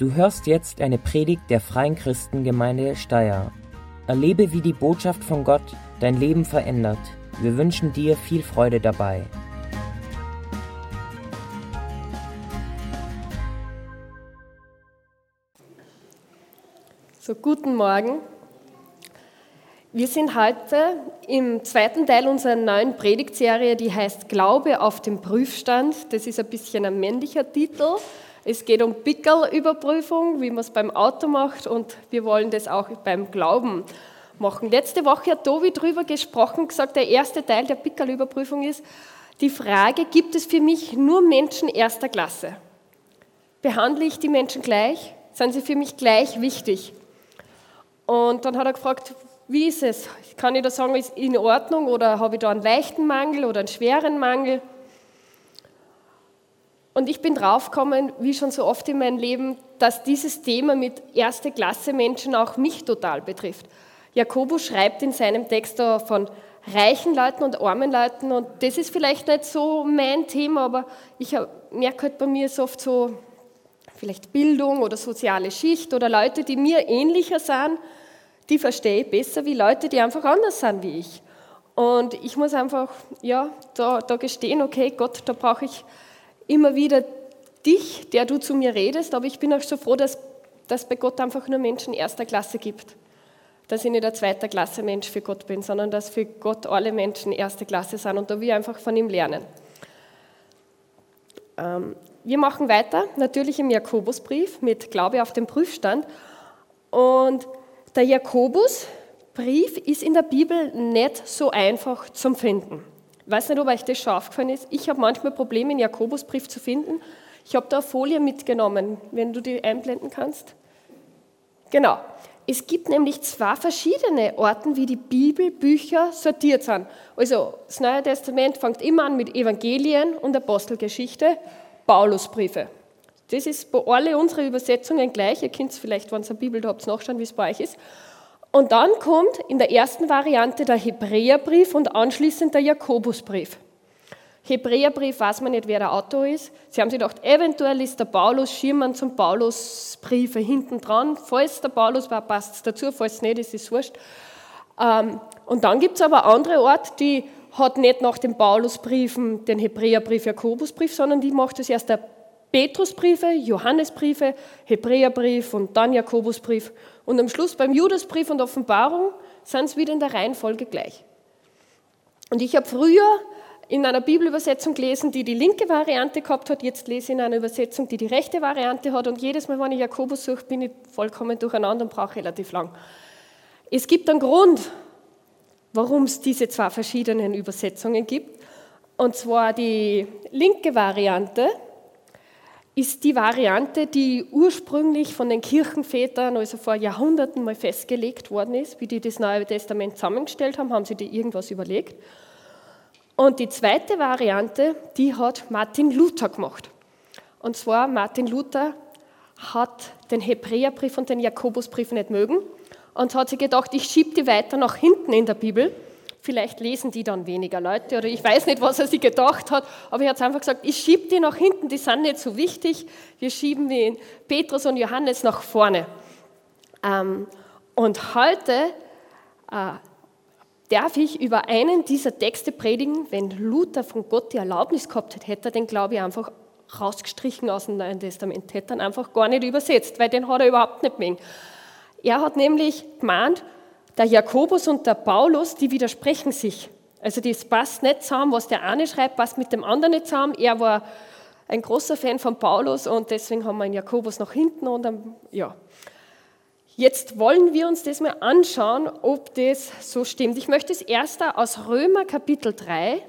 Du hörst jetzt eine Predigt der Freien Christengemeinde Steyr. Erlebe, wie die Botschaft von Gott dein Leben verändert. Wir wünschen dir viel Freude dabei. So, guten Morgen. Wir sind heute im zweiten Teil unserer neuen Predigtserie, die heißt Glaube auf dem Prüfstand. Das ist ein bisschen ein männlicher Titel. Es geht um Pickelüberprüfung, wie man es beim Auto macht und wir wollen das auch beim Glauben machen. Letzte Woche hat Tobi darüber gesprochen, gesagt, der erste Teil der Pickelüberprüfung ist die Frage, gibt es für mich nur Menschen erster Klasse? Behandle ich die Menschen gleich? Sind sie für mich gleich wichtig? Und dann hat er gefragt, wie ist es? Kann ich da sagen, ist in Ordnung oder habe ich da einen leichten Mangel oder einen schweren Mangel? Und ich bin draufgekommen, wie schon so oft in meinem Leben, dass dieses Thema mit erste Klasse Menschen auch mich total betrifft. Jakobus schreibt in seinem Text von reichen Leuten und armen Leuten und das ist vielleicht nicht so mein Thema, aber ich merke halt bei mir so oft so vielleicht Bildung oder soziale Schicht oder Leute, die mir ähnlicher sind, die verstehe ich besser wie Leute, die einfach anders sind wie ich. Und ich muss einfach, ja, da, da gestehen, okay, Gott, da brauche ich immer wieder dich, der du zu mir redest, aber ich bin auch so froh, dass es bei Gott einfach nur Menschen erster Klasse gibt. Dass ich nicht ein zweiter Klasse Mensch für Gott bin, sondern dass für Gott alle Menschen erste Klasse sind und da ich einfach von ihm lernen. Ähm, wir machen weiter, natürlich im Jakobusbrief mit Glaube auf dem Prüfstand. Und der Jakobusbrief ist in der Bibel nicht so einfach zum Finden. Weiß nicht, ob euch das schon aufgefallen ist. Ich habe manchmal Probleme, einen Jakobusbrief zu finden. Ich habe da eine Folie mitgenommen, wenn du die einblenden kannst. Genau. Es gibt nämlich zwei verschiedene Orten, wie die Bibelbücher sortiert sind. Also das Neue Testament fängt immer an mit Evangelien und Apostelgeschichte, Paulusbriefe. Das ist bei alle unsere Übersetzungen gleich. Ihr könnt es vielleicht, wenn ihr eine Bibel habt, nachschauen, wie es bei euch ist. Und dann kommt in der ersten Variante der Hebräerbrief und anschließend der Jakobusbrief. Hebräerbrief weiß man nicht, wer der Autor ist. Sie haben sich gedacht, eventuell ist der Paulus Schirmann zum Paulusbriefe hinten dran. Falls der Paulus war, passt es dazu, falls nicht, ist es wurscht. Ähm, und dann gibt es aber andere Orte, die hat nicht nach den Paulusbriefen den Hebräerbrief, Jakobusbrief, sondern die macht es erst der Petrusbriefe, Johannesbriefe, Hebräerbrief und dann Jakobusbrief. Und am Schluss beim Judasbrief und Offenbarung sind es wieder in der Reihenfolge gleich. Und ich habe früher in einer Bibelübersetzung gelesen, die die linke Variante gehabt hat. Jetzt lese ich in einer Übersetzung, die die rechte Variante hat. Und jedes Mal, wenn ich Jakobus suche, bin ich vollkommen durcheinander und brauche relativ lang. Es gibt einen Grund, warum es diese zwei verschiedenen Übersetzungen gibt. Und zwar die linke Variante ist die Variante, die ursprünglich von den Kirchenvätern, also vor Jahrhunderten mal festgelegt worden ist. Wie die das Neue Testament zusammengestellt haben, haben sie die irgendwas überlegt. Und die zweite Variante, die hat Martin Luther gemacht. Und zwar Martin Luther hat den Hebräerbrief und den Jakobusbrief nicht mögen und hat sich gedacht, ich schiebe die weiter nach hinten in der Bibel Vielleicht lesen die dann weniger Leute oder ich weiß nicht, was er sich gedacht hat, aber er hat einfach gesagt, ich schiebe die nach hinten, die sind nicht so wichtig. Wir schieben den Petrus und Johannes nach vorne. Ähm, und heute äh, darf ich über einen dieser Texte predigen. Wenn Luther von Gott die Erlaubnis gehabt hätte, hätte er den, glaube ich, einfach rausgestrichen aus dem Neuen Testament, hätte er einfach gar nicht übersetzt, weil den hat er überhaupt nicht mehr. Er hat nämlich gemeint, der Jakobus und der Paulus, die widersprechen sich. Also das passt nicht zusammen, was der eine schreibt, passt mit dem anderen nicht zusammen. Er war ein großer Fan von Paulus und deswegen haben wir einen Jakobus nach hinten und dann, ja. Jetzt wollen wir uns das mal anschauen, ob das so stimmt. Ich möchte es erst aus Römer Kapitel 3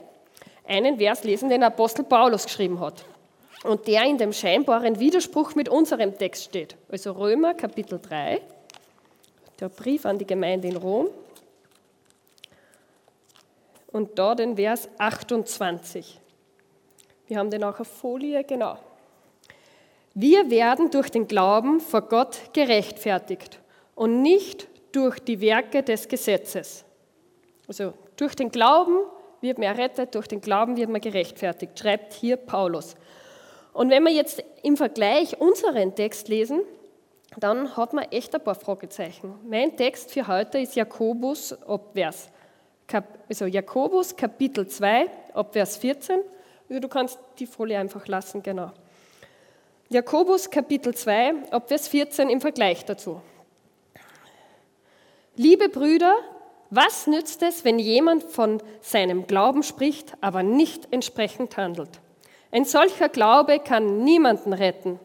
einen Vers lesen, den Apostel Paulus geschrieben hat und der in dem scheinbaren Widerspruch mit unserem Text steht. Also Römer Kapitel 3 der Brief an die Gemeinde in Rom. Und da den Vers 28. Wir haben den auch auf Folie, genau. Wir werden durch den Glauben vor Gott gerechtfertigt und nicht durch die Werke des Gesetzes. Also durch den Glauben wird man errettet, durch den Glauben wird man gerechtfertigt, schreibt hier Paulus. Und wenn wir jetzt im Vergleich unseren Text lesen, dann hat man echt ein paar Fragezeichen. Mein Text für heute ist Jakobus ab Vers, also Jakobus Kapitel 2 ab Vers 14. Also du kannst die Folie einfach lassen, genau. Jakobus Kapitel 2 ab Vers 14 im Vergleich dazu. Liebe Brüder, was nützt es, wenn jemand von seinem Glauben spricht, aber nicht entsprechend handelt? Ein solcher Glaube kann niemanden retten.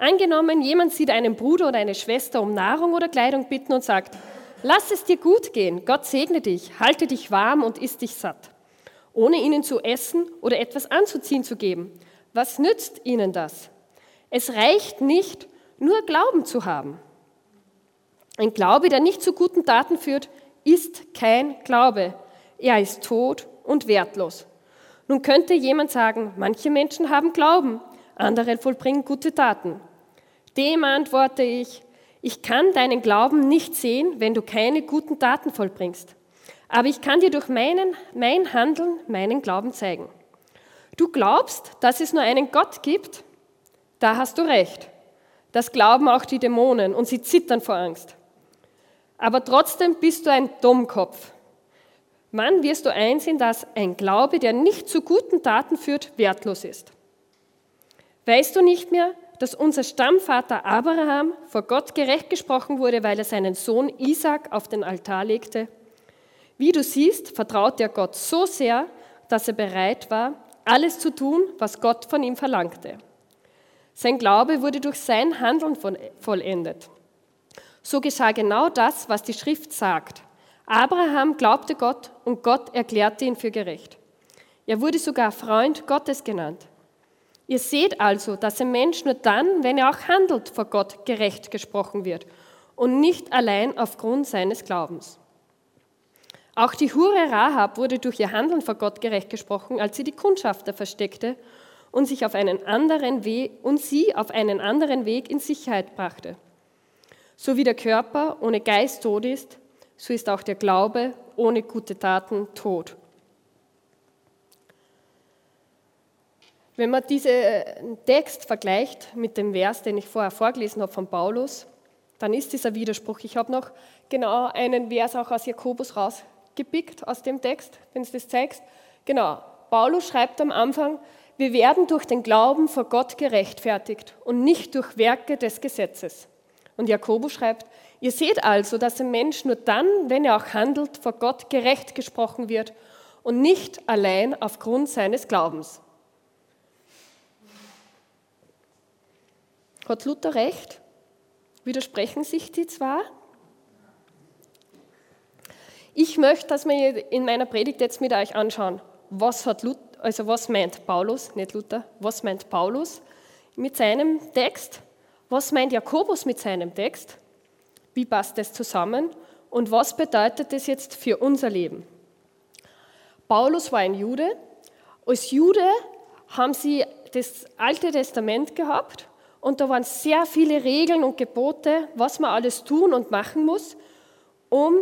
Angenommen, jemand sieht einen Bruder oder eine Schwester um Nahrung oder Kleidung bitten und sagt, lass es dir gut gehen, Gott segne dich, halte dich warm und isst dich satt, ohne ihnen zu essen oder etwas anzuziehen zu geben. Was nützt ihnen das? Es reicht nicht, nur Glauben zu haben. Ein Glaube, der nicht zu guten Taten führt, ist kein Glaube. Er ist tot und wertlos. Nun könnte jemand sagen, manche Menschen haben Glauben, andere vollbringen gute Taten. Dem antworte ich, ich kann deinen Glauben nicht sehen, wenn du keine guten Taten vollbringst. Aber ich kann dir durch meinen, mein Handeln meinen Glauben zeigen. Du glaubst, dass es nur einen Gott gibt? Da hast du recht. Das glauben auch die Dämonen und sie zittern vor Angst. Aber trotzdem bist du ein Dummkopf. Mann, wirst du einsehen, dass ein Glaube, der nicht zu guten Taten führt, wertlos ist. Weißt du nicht mehr, dass unser Stammvater Abraham vor Gott gerecht gesprochen wurde, weil er seinen Sohn Isaac auf den Altar legte? Wie du siehst, vertraut er Gott so sehr, dass er bereit war, alles zu tun, was Gott von ihm verlangte. Sein Glaube wurde durch sein Handeln vollendet. So geschah genau das, was die Schrift sagt. Abraham glaubte Gott und Gott erklärte ihn für gerecht. Er wurde sogar Freund Gottes genannt. Ihr seht also, dass ein Mensch nur dann, wenn er auch handelt, vor Gott gerecht gesprochen wird und nicht allein aufgrund seines Glaubens. Auch die Hure Rahab wurde durch ihr Handeln vor Gott gerecht gesprochen, als sie die Kundschafter versteckte und sich auf einen anderen Weg und sie auf einen anderen Weg in Sicherheit brachte. So wie der Körper ohne Geist tot ist, so ist auch der Glaube ohne gute Taten tot. Wenn man diesen Text vergleicht mit dem Vers, den ich vorher vorgelesen habe von Paulus, dann ist dieser Widerspruch. Ich habe noch genau einen Vers auch aus Jakobus rausgepickt, aus dem Text, wenn du das zeigst. Genau, Paulus schreibt am Anfang, wir werden durch den Glauben vor Gott gerechtfertigt und nicht durch Werke des Gesetzes. Und Jakobus schreibt, Ihr seht also, dass ein Mensch nur dann, wenn er auch handelt, vor Gott gerecht gesprochen wird und nicht allein aufgrund seines Glaubens. Hat Luther recht? Widersprechen sich die zwar? Ich möchte, dass wir in meiner Predigt jetzt mit euch anschauen, was hat Luther, also was meint Paulus, nicht Luther, was meint Paulus mit seinem Text, was meint Jakobus mit seinem Text wie passt das zusammen? Und was bedeutet das jetzt für unser Leben? Paulus war ein Jude. Als Jude haben sie das Alte Testament gehabt und da waren sehr viele Regeln und Gebote, was man alles tun und machen muss, um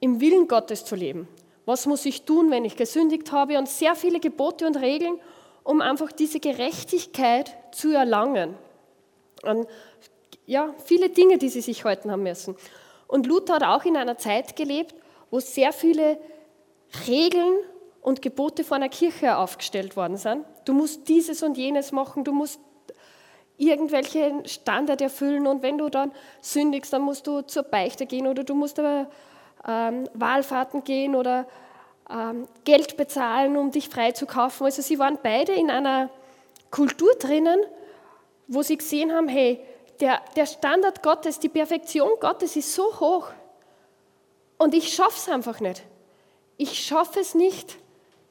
im Willen Gottes zu leben. Was muss ich tun, wenn ich gesündigt habe? Und sehr viele Gebote und Regeln, um einfach diese Gerechtigkeit zu erlangen. Und ja, viele Dinge, die sie sich halten haben müssen. Und Luther hat auch in einer Zeit gelebt, wo sehr viele Regeln und Gebote von der Kirche aufgestellt worden sind. Du musst dieses und jenes machen, du musst irgendwelche Standard erfüllen und wenn du dann sündigst, dann musst du zur Beichte gehen oder du musst aber ähm, Wahlfahrten gehen oder ähm, Geld bezahlen, um dich frei zu kaufen. Also sie waren beide in einer Kultur drinnen, wo sie gesehen haben, hey, der, der Standard Gottes, die Perfektion Gottes ist so hoch. Und ich schaffe es einfach nicht. Ich schaffe es nicht,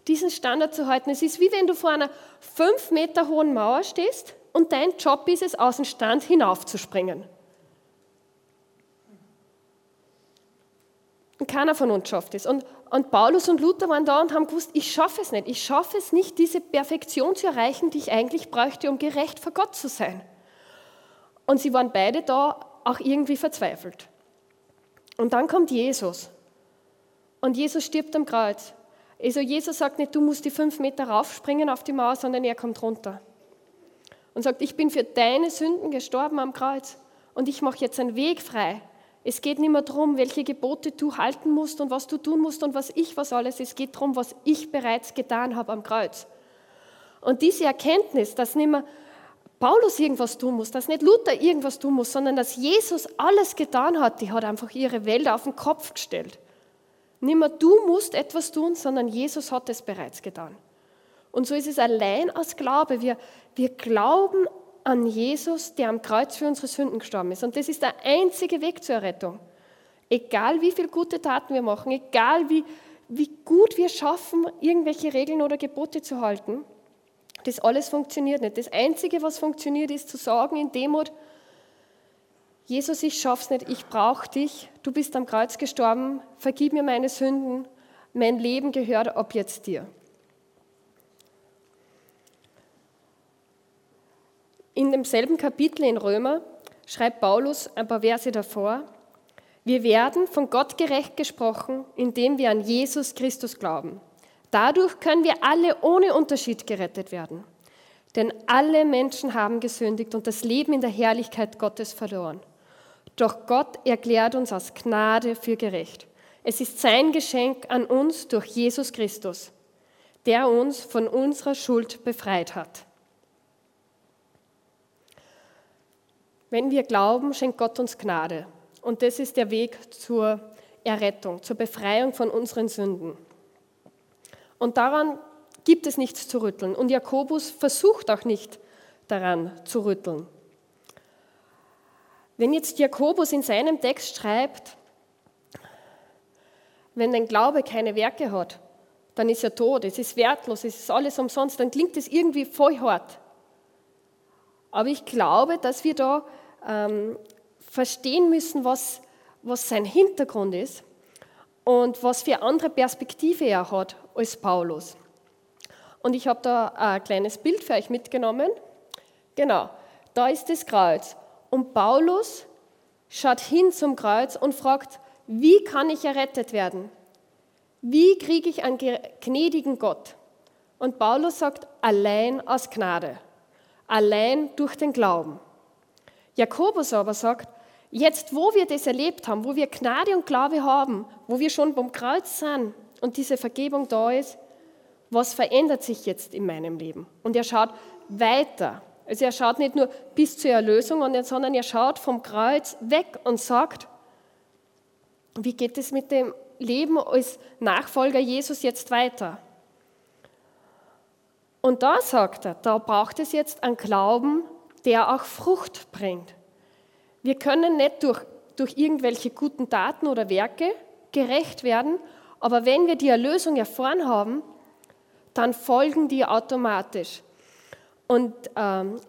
diesen Standard zu halten. Es ist wie wenn du vor einer fünf Meter hohen Mauer stehst und dein Job ist es, aus dem Stand hinaufzuspringen. Und keiner von uns schafft es. Und, und Paulus und Luther waren da und haben gewusst, ich schaffe es nicht. Ich schaffe es nicht, diese Perfektion zu erreichen, die ich eigentlich bräuchte, um gerecht vor Gott zu sein. Und sie waren beide da auch irgendwie verzweifelt. Und dann kommt Jesus. Und Jesus stirbt am Kreuz. Also Jesus sagt nicht, du musst die fünf Meter raufspringen auf die Mauer, sondern er kommt runter. Und sagt, ich bin für deine Sünden gestorben am Kreuz. und ich mache jetzt einen Weg frei. Es geht nicht mehr darum, welche Gebote du halten musst und was du tun musst und was ich was alles. Es geht darum, was ich bereits getan habe am Kreuz. Und diese Erkenntnis, dass nicht mehr Paulus irgendwas tun muss, dass nicht Luther irgendwas tun muss, sondern dass Jesus alles getan hat, die hat einfach ihre Welt auf den Kopf gestellt. Nicht mehr du musst etwas tun, sondern Jesus hat es bereits getan. Und so ist es allein aus Glaube. Wir, wir glauben an Jesus, der am Kreuz für unsere Sünden gestorben ist. Und das ist der einzige Weg zur Errettung. Egal wie viele gute Taten wir machen, egal wie, wie gut wir schaffen, irgendwelche Regeln oder Gebote zu halten, das alles funktioniert nicht. Das Einzige, was funktioniert, ist zu sagen in Demut, Jesus, ich schaff's nicht, ich brauche dich, du bist am Kreuz gestorben, vergib mir meine Sünden, mein Leben gehört ab jetzt dir. In demselben Kapitel in Römer schreibt Paulus ein paar Verse davor, wir werden von Gott gerecht gesprochen, indem wir an Jesus Christus glauben. Dadurch können wir alle ohne Unterschied gerettet werden. Denn alle Menschen haben gesündigt und das Leben in der Herrlichkeit Gottes verloren. Doch Gott erklärt uns aus Gnade für gerecht. Es ist sein Geschenk an uns durch Jesus Christus, der uns von unserer Schuld befreit hat. Wenn wir glauben, schenkt Gott uns Gnade. Und das ist der Weg zur Errettung, zur Befreiung von unseren Sünden. Und daran gibt es nichts zu rütteln. Und Jakobus versucht auch nicht daran zu rütteln. Wenn jetzt Jakobus in seinem Text schreibt, wenn dein Glaube keine Werke hat, dann ist er tot, es ist wertlos, es ist alles umsonst, dann klingt es irgendwie voll hart. Aber ich glaube, dass wir da ähm, verstehen müssen, was, was sein Hintergrund ist und was für andere Perspektive er hat als Paulus. Und ich habe da ein kleines Bild für euch mitgenommen. Genau, da ist das Kreuz. Und Paulus schaut hin zum Kreuz und fragt, wie kann ich errettet werden? Wie kriege ich einen gnädigen Gott? Und Paulus sagt, allein aus Gnade, allein durch den Glauben. Jakobus aber sagt, jetzt wo wir das erlebt haben, wo wir Gnade und Glaube haben, wo wir schon beim Kreuz sind und diese Vergebung da ist, was verändert sich jetzt in meinem Leben? Und er schaut weiter. Also er schaut nicht nur bis zur Erlösung, sondern er schaut vom Kreuz weg und sagt, wie geht es mit dem Leben als Nachfolger Jesus jetzt weiter? Und da sagt er, da braucht es jetzt einen Glauben, der auch Frucht bringt. Wir können nicht durch, durch irgendwelche guten Taten oder Werke gerecht werden, aber wenn wir die Erlösung erfahren haben, dann folgen die automatisch. Und ähm,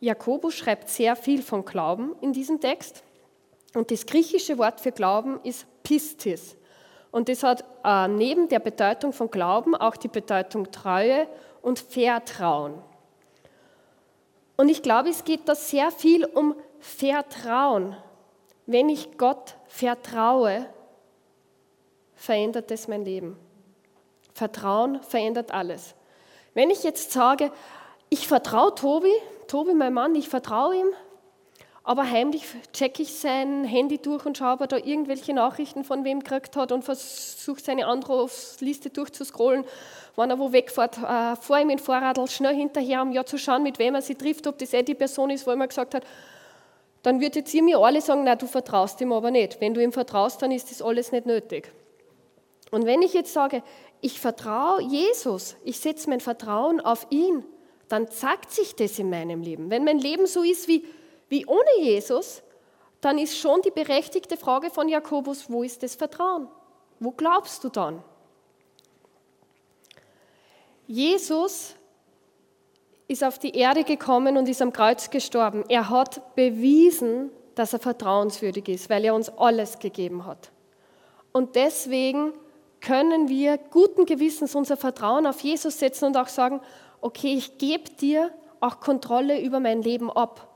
Jakobus schreibt sehr viel von Glauben in diesem Text. Und das griechische Wort für Glauben ist Pistis. Und das hat äh, neben der Bedeutung von Glauben auch die Bedeutung Treue und Vertrauen. Und ich glaube, es geht da sehr viel um Vertrauen. Wenn ich Gott vertraue, verändert es mein Leben. Vertrauen verändert alles. Wenn ich jetzt sage, ich vertraue Tobi, Tobi, mein Mann, ich vertraue ihm, aber heimlich checke ich sein Handy durch und schaue, ob er da irgendwelche Nachrichten von wem gekriegt hat und versuche seine Anrufsliste durchzuscrollen wenn er wo wegfährt, äh, vor ihm in Vorradl, schnell hinterher, um ja zu schauen, mit wem er sich trifft, ob das eh die Person ist, wo er mir gesagt hat, dann wird jetzt ihr mir alle sagen, na, du vertraust ihm aber nicht. Wenn du ihm vertraust, dann ist das alles nicht nötig. Und wenn ich jetzt sage, ich vertraue Jesus, ich setze mein Vertrauen auf ihn, dann zeigt sich das in meinem Leben. Wenn mein Leben so ist wie, wie ohne Jesus, dann ist schon die berechtigte Frage von Jakobus, wo ist das Vertrauen? Wo glaubst du dann? Jesus ist auf die Erde gekommen und ist am Kreuz gestorben. Er hat bewiesen, dass er vertrauenswürdig ist, weil er uns alles gegeben hat. Und deswegen können wir guten Gewissens unser Vertrauen auf Jesus setzen und auch sagen, okay, ich gebe dir auch Kontrolle über mein Leben ab,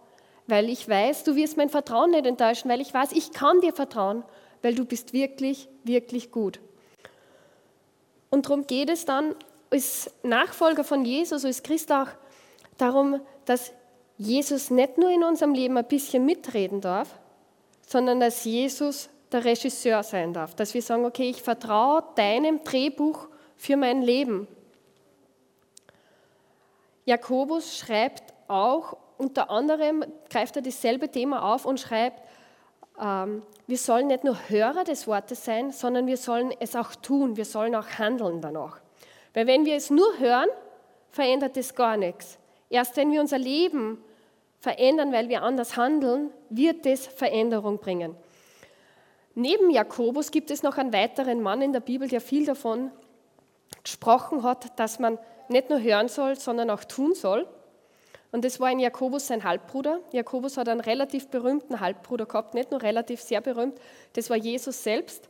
weil ich weiß, du wirst mein Vertrauen nicht enttäuschen, weil ich weiß, ich kann dir vertrauen, weil du bist wirklich, wirklich gut. Und darum geht es dann als Nachfolger von Jesus, als Christ auch darum, dass Jesus nicht nur in unserem Leben ein bisschen mitreden darf, sondern dass Jesus der Regisseur sein darf. Dass wir sagen, okay, ich vertraue deinem Drehbuch für mein Leben. Jakobus schreibt auch, unter anderem greift er dasselbe Thema auf und schreibt, ähm, wir sollen nicht nur Hörer des Wortes sein, sondern wir sollen es auch tun, wir sollen auch handeln danach. Weil wenn wir es nur hören, verändert es gar nichts. Erst wenn wir unser Leben verändern, weil wir anders handeln, wird es Veränderung bringen. Neben Jakobus gibt es noch einen weiteren Mann in der Bibel, der viel davon gesprochen hat, dass man nicht nur hören soll, sondern auch tun soll. Und das war in Jakobus sein Halbbruder. Jakobus hat einen relativ berühmten Halbbruder gehabt, nicht nur relativ, sehr berühmt. Das war Jesus selbst.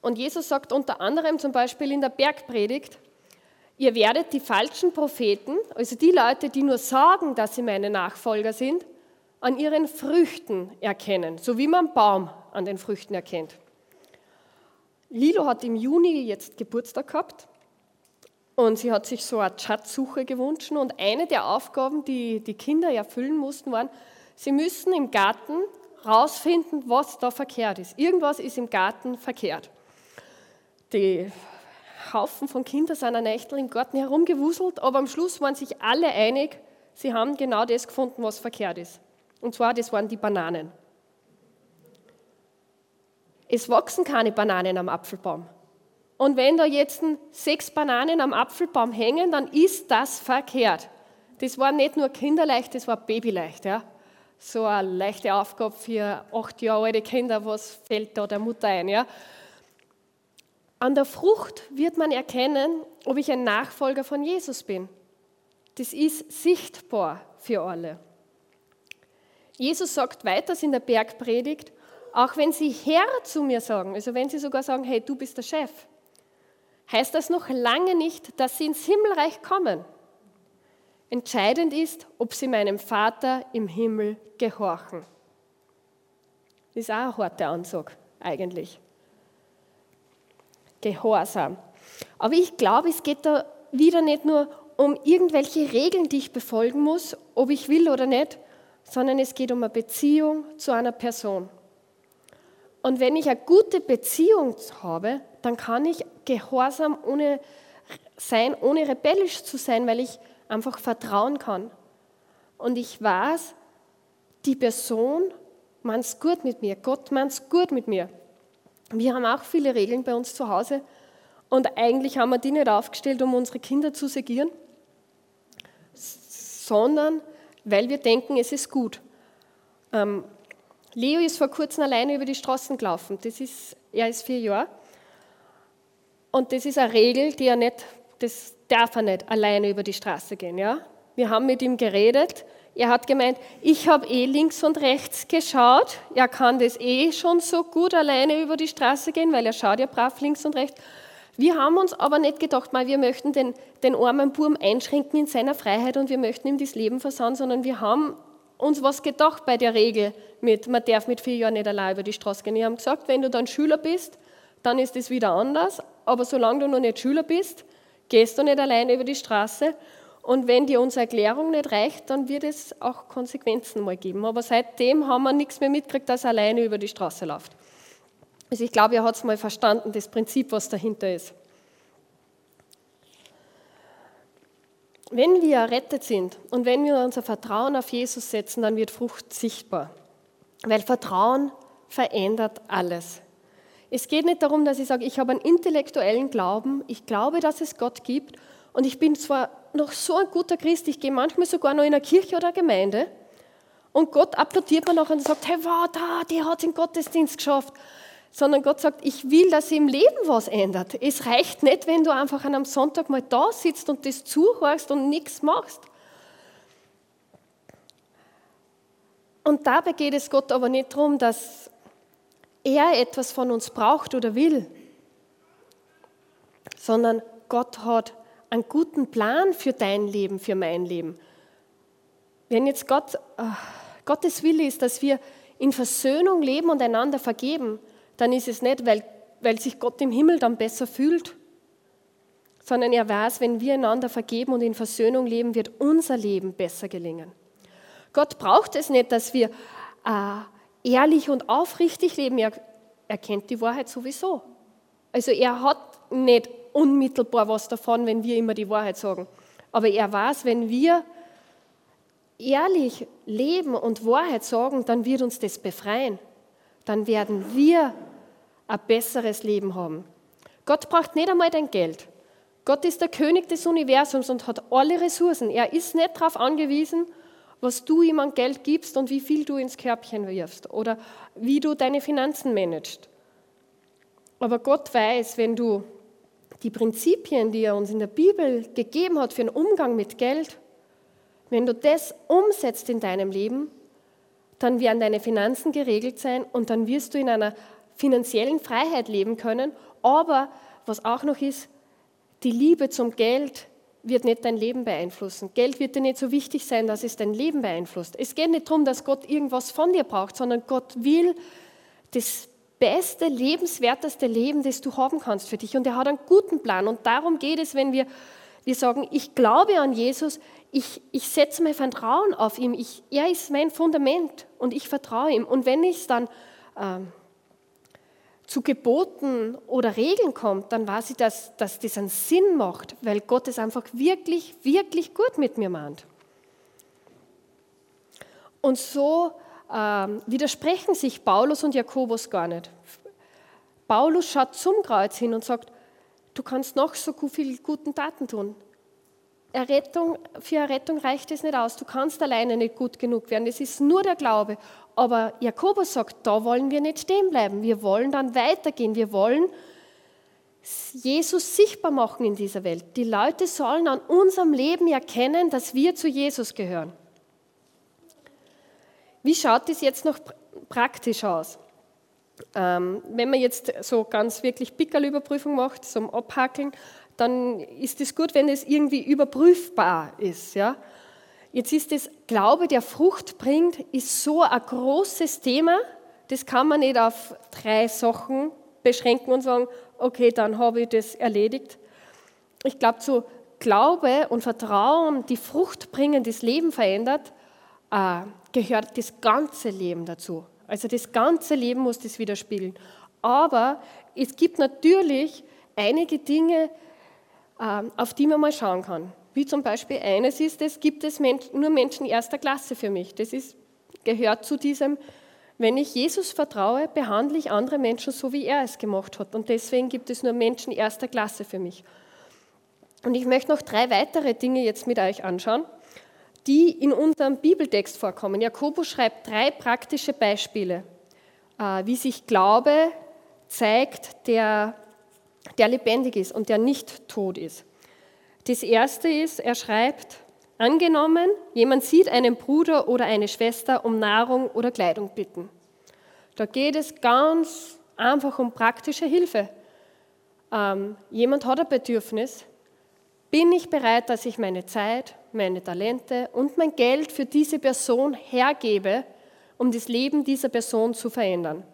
Und Jesus sagt unter anderem zum Beispiel in der Bergpredigt, ihr werdet die falschen Propheten, also die Leute, die nur sagen, dass sie meine Nachfolger sind, an ihren Früchten erkennen, so wie man Baum an den Früchten erkennt. Lilo hat im Juni jetzt Geburtstag gehabt und sie hat sich so eine Schatzsuche gewünscht und eine der Aufgaben, die die Kinder erfüllen mussten, waren, sie müssen im Garten rausfinden, was da verkehrt ist. Irgendwas ist im Garten verkehrt. Die Haufen von Kindern sind ein Nächtel im Garten herumgewuselt, aber am Schluss waren sich alle einig, sie haben genau das gefunden, was verkehrt ist. Und zwar, das waren die Bananen. Es wachsen keine Bananen am Apfelbaum. Und wenn da jetzt sechs Bananen am Apfelbaum hängen, dann ist das verkehrt. Das war nicht nur kinderleicht, das war babyleicht. Ja? So eine leichte Aufgabe für acht Jahre alte Kinder, was fällt da der Mutter ein. Ja? An der Frucht wird man erkennen, ob ich ein Nachfolger von Jesus bin. Das ist sichtbar für alle. Jesus sagt weiters in der Bergpredigt, auch wenn sie Herr zu mir sagen, also wenn sie sogar sagen, hey, du bist der Chef, heißt das noch lange nicht, dass sie ins Himmelreich kommen. Entscheidend ist, ob sie meinem Vater im Himmel gehorchen. Das ist auch eine harte Ansage, eigentlich. Gehorsam. Aber ich glaube, es geht da wieder nicht nur um irgendwelche Regeln, die ich befolgen muss, ob ich will oder nicht, sondern es geht um eine Beziehung zu einer Person. Und wenn ich eine gute Beziehung habe, dann kann ich gehorsam ohne sein, ohne rebellisch zu sein, weil ich einfach vertrauen kann. Und ich weiß, die Person meint es gut mit mir, Gott meint es gut mit mir. Wir haben auch viele Regeln bei uns zu Hause und eigentlich haben wir die nicht aufgestellt, um unsere Kinder zu segieren, sondern weil wir denken, es ist gut. Ähm, Leo ist vor kurzem alleine über die Straßen gelaufen. Das ist, er ist vier Jahre. Und das ist eine Regel, die er nicht, das darf er nicht alleine über die Straße gehen. Ja? Wir haben mit ihm geredet. Er hat gemeint, ich habe eh links und rechts geschaut. Er kann das eh schon so gut alleine über die Straße gehen, weil er schaut ja brav links und rechts. Wir haben uns aber nicht gedacht, mal, wir möchten den, den armen Burm einschränken in seiner Freiheit und wir möchten ihm das Leben versauen, sondern wir haben uns was gedacht bei der Regel mit, man darf mit vier Jahren nicht allein über die Straße gehen. Wir haben gesagt, wenn du dann Schüler bist, dann ist es wieder anders, aber solange du noch nicht Schüler bist, gehst du nicht alleine über die Straße und wenn dir unsere Erklärung nicht reicht, dann wird es auch Konsequenzen mal geben. Aber seitdem haben wir nichts mehr mitgekriegt, dass er alleine über die Straße läuft. Also ich glaube, er hat es mal verstanden, das Prinzip, was dahinter ist. Wenn wir errettet sind und wenn wir unser Vertrauen auf Jesus setzen, dann wird Frucht sichtbar. Weil Vertrauen verändert alles. Es geht nicht darum, dass ich sage, ich habe einen intellektuellen Glauben, ich glaube, dass es Gott gibt und ich bin zwar noch so ein guter Christ, ich gehe manchmal sogar noch in eine Kirche oder eine Gemeinde und Gott applaudiert mir noch und sagt, hey, wow, da, die hat im Gottesdienst geschafft sondern Gott sagt, ich will, dass im Leben was ändert. Es reicht nicht, wenn du einfach an einem Sonntag mal da sitzt und das zuhörst und nichts machst. Und dabei geht es Gott aber nicht darum, dass er etwas von uns braucht oder will, sondern Gott hat einen guten Plan für dein Leben, für mein Leben. Wenn jetzt Gott, äh, Gottes Wille ist, dass wir in Versöhnung leben und einander vergeben, dann ist es nicht, weil, weil sich Gott im Himmel dann besser fühlt, sondern er weiß, wenn wir einander vergeben und in Versöhnung leben, wird unser Leben besser gelingen. Gott braucht es nicht, dass wir äh, ehrlich und aufrichtig leben. Er, er kennt die Wahrheit sowieso. Also er hat nicht unmittelbar was davon, wenn wir immer die Wahrheit sagen. Aber er weiß, wenn wir ehrlich leben und Wahrheit sagen, dann wird uns das befreien. Dann werden wir ein besseres Leben haben. Gott braucht nicht einmal dein Geld. Gott ist der König des Universums und hat alle Ressourcen. Er ist nicht darauf angewiesen, was du ihm an Geld gibst und wie viel du ins Körbchen wirfst oder wie du deine Finanzen managst. Aber Gott weiß, wenn du die Prinzipien, die er uns in der Bibel gegeben hat für den Umgang mit Geld, wenn du das umsetzt in deinem Leben, dann werden deine Finanzen geregelt sein und dann wirst du in einer finanziellen Freiheit leben können. Aber was auch noch ist, die Liebe zum Geld wird nicht dein Leben beeinflussen. Geld wird dir nicht so wichtig sein, dass es dein Leben beeinflusst. Es geht nicht darum, dass Gott irgendwas von dir braucht, sondern Gott will das beste, lebenswerteste Leben, das du haben kannst für dich. Und er hat einen guten Plan. Und darum geht es, wenn wir, wir sagen, ich glaube an Jesus, ich, ich setze mein Vertrauen auf ihn, ich, er ist mein Fundament und ich vertraue ihm. Und wenn ich es dann ähm, zu Geboten oder Regeln kommt, dann weiß ich, dass, dass das einen Sinn macht, weil Gott es einfach wirklich, wirklich gut mit mir meint. Und so ähm, widersprechen sich Paulus und Jakobus gar nicht. Paulus schaut zum Kreuz hin und sagt, du kannst noch so viele guten Taten tun. Errettung, für Errettung reicht es nicht aus. Du kannst alleine nicht gut genug werden. Es ist nur der Glaube. Aber Jakobus sagt, da wollen wir nicht stehen bleiben. Wir wollen dann weitergehen. Wir wollen Jesus sichtbar machen in dieser Welt. Die Leute sollen an unserem Leben erkennen, dass wir zu Jesus gehören. Wie schaut das jetzt noch praktisch aus? Ähm, wenn man jetzt so ganz wirklich Pickerl-Überprüfung macht, zum Abhackeln, dann ist es gut, wenn es irgendwie überprüfbar ist. Ja? Jetzt ist das Glaube, der Frucht bringt, ist so ein großes Thema, das kann man nicht auf drei Sachen beschränken und sagen, okay, dann habe ich das erledigt. Ich glaube, so Glaube und Vertrauen, die Frucht bringen, das Leben verändert, äh, gehört das ganze Leben dazu. Also das ganze Leben muss das widerspiegeln. Aber es gibt natürlich einige Dinge, auf die man mal schauen kann. Wie zum Beispiel eines ist, es gibt es nur Menschen erster Klasse für mich. Das ist, gehört zu diesem, wenn ich Jesus vertraue, behandle ich andere Menschen so, wie er es gemacht hat. Und deswegen gibt es nur Menschen erster Klasse für mich. Und ich möchte noch drei weitere Dinge jetzt mit euch anschauen, die in unserem Bibeltext vorkommen. Jakobus schreibt drei praktische Beispiele, äh, wie sich Glaube zeigt, der der lebendig ist und der nicht tot ist. Das erste ist, er schreibt, angenommen, jemand sieht einen Bruder oder eine Schwester um Nahrung oder Kleidung bitten. Da geht es ganz einfach um praktische Hilfe. Ähm, jemand hat ein Bedürfnis. Bin ich bereit, dass ich meine Zeit, meine Talente und mein Geld für diese Person hergebe, um das Leben dieser Person zu verändern?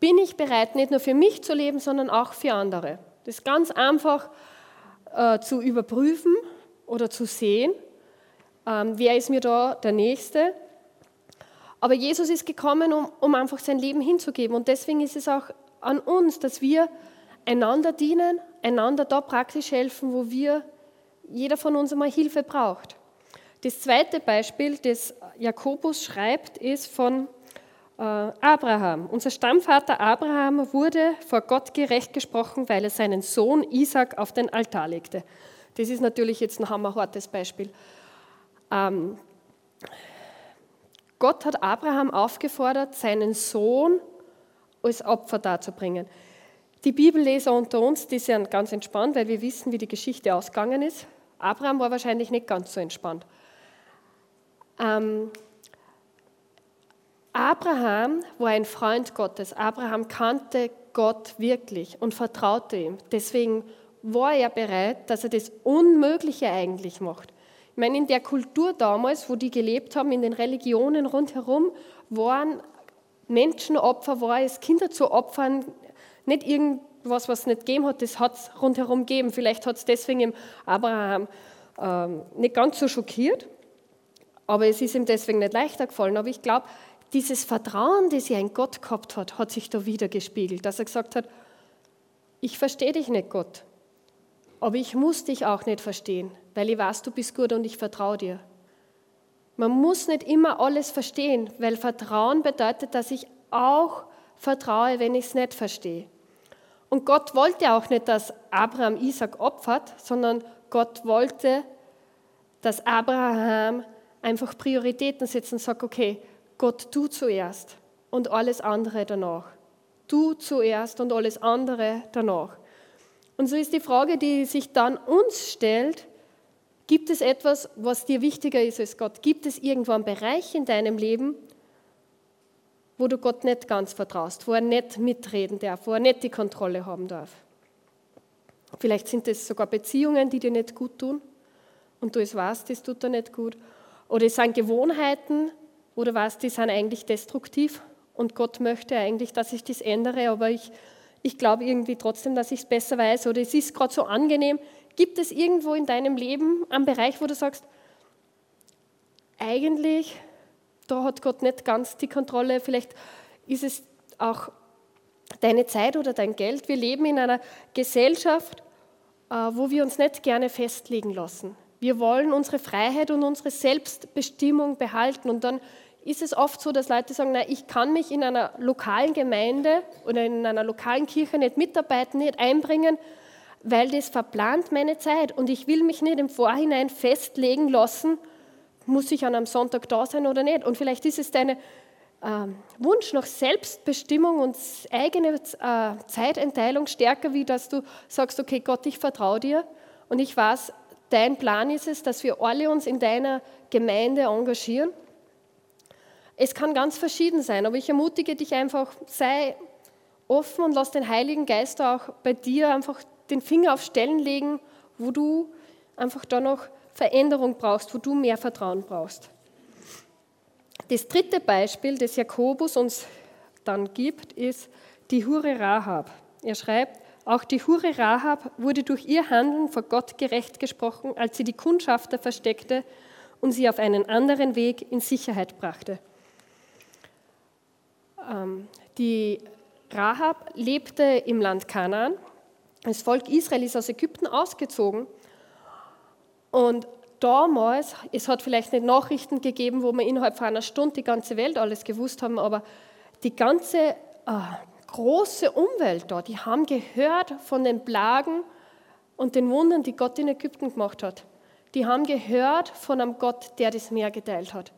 Bin ich bereit, nicht nur für mich zu leben, sondern auch für andere. Das ist ganz einfach äh, zu überprüfen oder zu sehen, ähm, wer ist mir da der Nächste. Aber Jesus ist gekommen, um, um einfach sein Leben hinzugeben. Und deswegen ist es auch an uns, dass wir einander dienen, einander da praktisch helfen, wo wir, jeder von uns einmal Hilfe braucht. Das zweite Beispiel, das Jakobus schreibt, ist von Abraham. Unser Stammvater Abraham wurde vor Gott gerecht gesprochen, weil er seinen Sohn Isaac auf den Altar legte. Das ist natürlich jetzt ein hammerhartes Beispiel. Ähm, Gott hat Abraham aufgefordert, seinen Sohn als Opfer darzubringen. Die Bibelleser unter uns, die sind ganz entspannt, weil wir wissen, wie die Geschichte ausgegangen ist. Abraham war wahrscheinlich nicht ganz so entspannt. Ähm, Abraham war ein Freund Gottes. Abraham kannte Gott wirklich und vertraute ihm. Deswegen war er bereit, dass er das Unmögliche eigentlich macht. Ich meine, in der Kultur damals, wo die gelebt haben, in den Religionen rundherum, waren Menschenopfer, war es Kinder zu opfern, nicht irgendwas, was es nicht gegeben hat, das hat es rundherum gegeben. Vielleicht hat es deswegen Abraham ähm, nicht ganz so schockiert. Aber es ist ihm deswegen nicht leichter gefallen. Aber ich glaube, dieses Vertrauen, das er in Gott gehabt hat, hat sich da wieder gespiegelt, dass er gesagt hat, ich verstehe dich nicht, Gott, aber ich muss dich auch nicht verstehen, weil ich weiß, du bist gut und ich vertraue dir. Man muss nicht immer alles verstehen, weil Vertrauen bedeutet, dass ich auch vertraue, wenn ich es nicht verstehe. Und Gott wollte auch nicht, dass Abraham Isaac opfert, sondern Gott wollte, dass Abraham einfach Prioritäten setzt und sagt, okay, Gott, du zuerst und alles andere danach. Du zuerst und alles andere danach. Und so ist die Frage, die sich dann uns stellt, gibt es etwas, was dir wichtiger ist als Gott? Gibt es irgendwo einen Bereich in deinem Leben, wo du Gott nicht ganz vertraust, wo er nicht mitreden darf, wo er nicht die Kontrolle haben darf? Vielleicht sind es sogar Beziehungen, die dir nicht gut tun und du es weißt, das tut dir nicht gut. Oder es sind Gewohnheiten, du weißt, die sind eigentlich destruktiv und Gott möchte eigentlich, dass ich das ändere, aber ich, ich glaube irgendwie trotzdem, dass ich es besser weiß oder es ist gerade so angenehm. Gibt es irgendwo in deinem Leben einen Bereich, wo du sagst, eigentlich, da hat Gott nicht ganz die Kontrolle, vielleicht ist es auch deine Zeit oder dein Geld. Wir leben in einer Gesellschaft, äh, wo wir uns nicht gerne festlegen lassen. Wir wollen unsere Freiheit und unsere Selbstbestimmung behalten und dann ist es oft so, dass Leute sagen, na, ich kann mich in einer lokalen Gemeinde oder in einer lokalen Kirche nicht mitarbeiten, nicht einbringen, weil das verplant meine Zeit. Und ich will mich nicht im Vorhinein festlegen lassen, muss ich an einem Sonntag da sein oder nicht. Und vielleicht ist es dein äh, Wunsch nach Selbstbestimmung und eigene äh, Zeitenteilung stärker, wie dass du sagst, okay Gott, ich vertraue dir. Und ich weiß, dein Plan ist es, dass wir alle uns in deiner Gemeinde engagieren es kann ganz verschieden sein, aber ich ermutige dich einfach, sei offen und lass den Heiligen Geist auch bei dir einfach den Finger auf Stellen legen, wo du einfach da noch Veränderung brauchst, wo du mehr Vertrauen brauchst. Das dritte Beispiel, das Jakobus uns dann gibt, ist die Hure Rahab. Er schreibt, auch die Hure Rahab wurde durch ihr Handeln vor Gott gerecht gesprochen, als sie die Kundschafter versteckte und sie auf einen anderen Weg in Sicherheit brachte. Ähm, die Rahab lebte im Land Kanaan. Das Volk Israel ist aus Ägypten ausgezogen. Und damals, es hat vielleicht nicht Nachrichten gegeben, wo wir innerhalb von einer Stunde die ganze Welt alles gewusst haben, aber die ganze äh, große Umwelt da, die haben gehört von den Plagen und den Wundern, die Gott in Ägypten gemacht hat. Die haben gehört von einem Gott, der das Meer geteilt hat.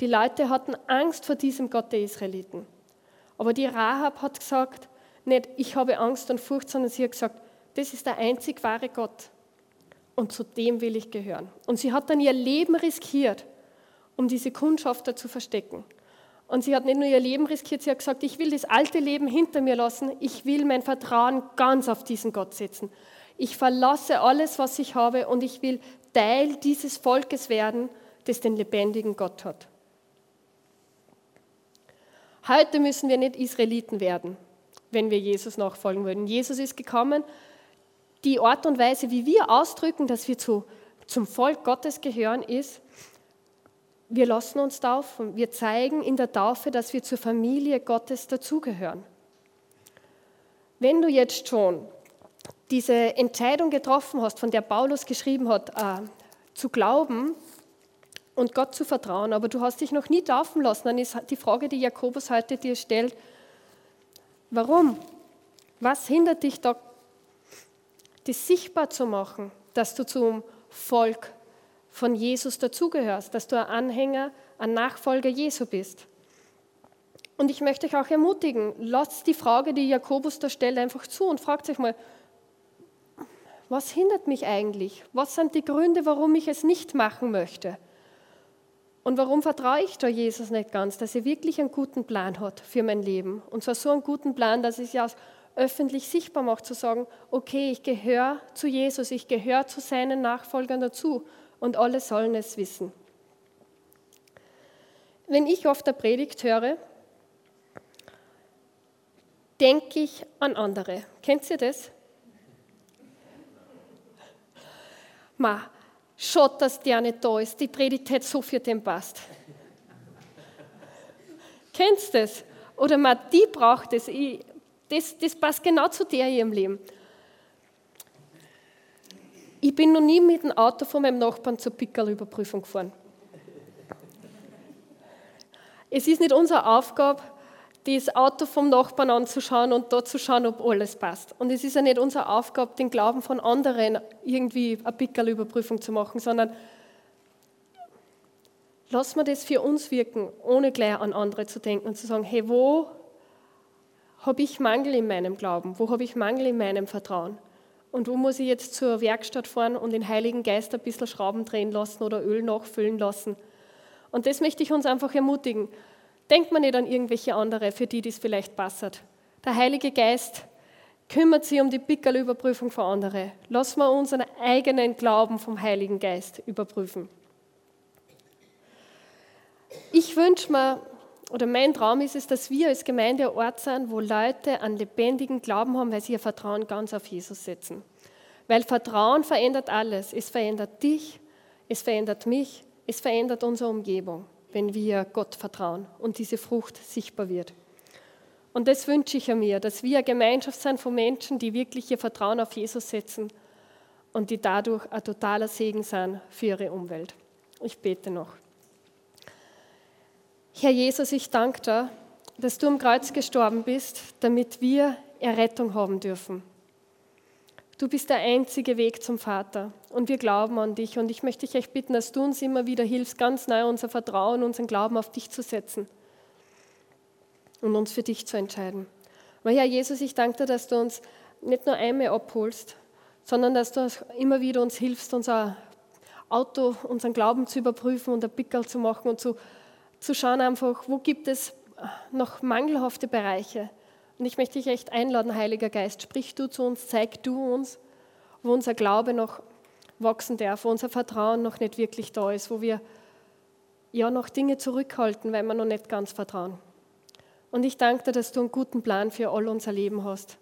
Die Leute hatten Angst vor diesem Gott der Israeliten. Aber die Rahab hat gesagt, nicht ich habe Angst und Furcht, sondern sie hat gesagt, das ist der einzig wahre Gott. Und zu dem will ich gehören. Und sie hat dann ihr Leben riskiert, um diese Kundschafter zu verstecken. Und sie hat nicht nur ihr Leben riskiert, sie hat gesagt, ich will das alte Leben hinter mir lassen, ich will mein Vertrauen ganz auf diesen Gott setzen. Ich verlasse alles, was ich habe und ich will Teil dieses Volkes werden, das den lebendigen Gott hat. Heute müssen wir nicht Israeliten werden, wenn wir Jesus nachfolgen würden. Jesus ist gekommen. Die Art und Weise, wie wir ausdrücken, dass wir zu, zum Volk Gottes gehören, ist, wir lassen uns taufen. Wir zeigen in der Taufe, dass wir zur Familie Gottes dazugehören. Wenn du jetzt schon diese Entscheidung getroffen hast, von der Paulus geschrieben hat, äh, zu glauben, und Gott zu vertrauen, aber du hast dich noch nie taufen lassen, dann ist die Frage, die Jakobus heute dir stellt, warum? Was hindert dich da, das sichtbar zu machen, dass du zum Volk von Jesus dazugehörst, dass du ein Anhänger, ein Nachfolger Jesu bist? Und ich möchte euch auch ermutigen, lasst die Frage, die Jakobus da stellt, einfach zu und fragt euch mal, was hindert mich eigentlich? Was sind die Gründe, warum ich es nicht machen möchte? Und warum vertraue ich da Jesus nicht ganz, dass er wirklich einen guten Plan hat für mein Leben? Und zwar so einen guten Plan, dass es ja öffentlich sichtbar macht, zu sagen, okay, ich gehöre zu Jesus, ich gehöre zu seinen Nachfolgern dazu und alle sollen es wissen. Wenn ich oft der Predigt höre, denke ich an andere. Kennt ihr das? Ma, Schaut, dass der nicht da ist. Die Predigt hätte so für den passt. Kennst du das? Oder man, die braucht es. das, das passt genau zu der in ihrem Leben. Ich bin noch nie mit dem Auto von meinem Nachbarn zur Pickerl-Überprüfung gefahren. Es ist nicht unsere Aufgabe, das Auto vom Nachbarn anzuschauen und dort zu schauen, ob alles passt. Und es ist ja nicht unsere Aufgabe, den Glauben von anderen irgendwie eine Pickerl-Überprüfung zu machen, sondern lassen wir das für uns wirken, ohne gleich an andere zu denken und zu sagen, hey, wo habe ich Mangel in meinem Glauben? Wo habe ich Mangel in meinem Vertrauen? Und wo muss ich jetzt zur Werkstatt fahren und den Heiligen Geist ein bisschen Schrauben drehen lassen oder Öl nachfüllen lassen? Und das möchte ich uns einfach ermutigen. Denkt man nicht an irgendwelche andere, für die das vielleicht passt. Der Heilige Geist kümmert sich um die Pickerl-Überprüfung für andere. Lassen wir unseren eigenen Glauben vom Heiligen Geist überprüfen. Ich wünsche mir, oder mein Traum ist es, dass wir als Gemeinde ein Ort sind, wo Leute einen lebendigen Glauben haben, weil sie ihr Vertrauen ganz auf Jesus setzen. Weil Vertrauen verändert alles. Es verändert dich, es verändert mich, es verändert unsere Umgebung, wenn wir Gott vertrauen und diese Frucht sichtbar wird. Und das wünsche ich mir, dass wir eine Gemeinschaft sind von Menschen, die wirklich ihr Vertrauen auf Jesus setzen und die dadurch ein totaler Segen sind für ihre Umwelt. Ich bete noch. Herr Jesus, ich danke dir, dass du am Kreuz gestorben bist, damit wir Errettung haben dürfen. Du bist der einzige Weg zum Vater und wir glauben an dich. Und ich möchte dich echt bitten, dass du uns immer wieder hilfst, ganz neu unser Vertrauen, unseren Glauben auf dich zu setzen und uns für dich zu entscheiden. Weil Herr Jesus, ich danke dir, dass du uns nicht nur einmal abholst, sondern dass du immer wieder uns hilfst, unser Auto, unseren Glauben zu überprüfen und ein Pickel zu machen und zu zu schauen einfach, wo gibt es noch mangelhafte Bereiche. Und ich möchte dich echt einladen, Heiliger Geist, sprich du zu uns, zeig du uns, wo unser Glaube noch wachsen darf, wo unser Vertrauen noch nicht wirklich da ist, wo wir ja noch Dinge zurückhalten, weil wir noch nicht ganz vertrauen. Und ich danke dir, dass du einen guten Plan für all unser Leben hast.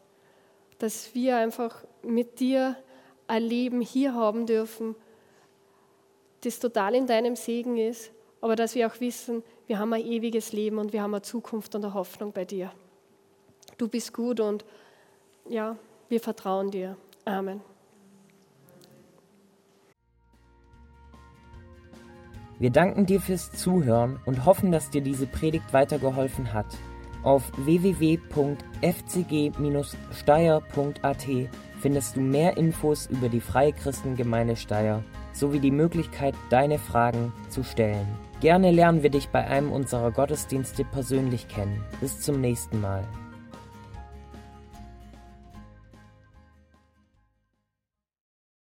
Dass wir einfach mit dir ein Leben hier haben dürfen, das total in deinem Segen ist aber dass wir auch wissen, wir haben ein ewiges Leben und wir haben eine Zukunft und eine Hoffnung bei dir. Du bist gut und ja, wir vertrauen dir. Amen. Wir danken dir fürs Zuhören und hoffen, dass dir diese Predigt weitergeholfen hat. Auf www.fcg-steyr.at findest du mehr Infos über die Freie Christengemeinde Steyr sowie die Möglichkeit, deine Fragen zu stellen. Gerne lernen wir dich bei einem unserer Gottesdienste persönlich kennen. Bis zum nächsten Mal.